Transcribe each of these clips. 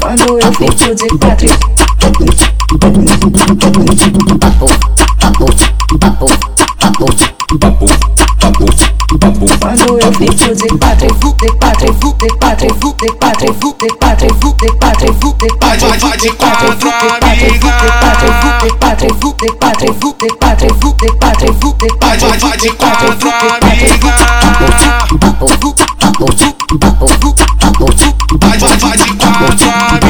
Quando eu fico de quatro, quando eu fico de quatro, de quatro, de quatro, de quatro, de quatro, de quatro, de quatro, de quatro, de quatro, de quatro, de quatro, de quatro, de quatro, Vai, quatro, de quatro, amiga. Vai, vai, vai de quatro,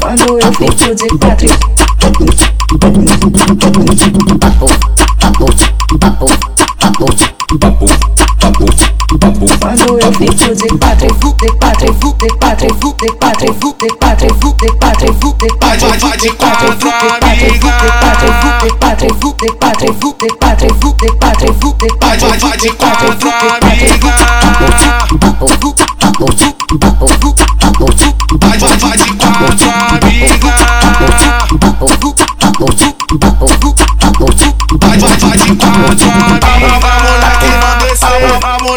quando eu fico de quatro patru, de patru, de patru, de patru, de patru.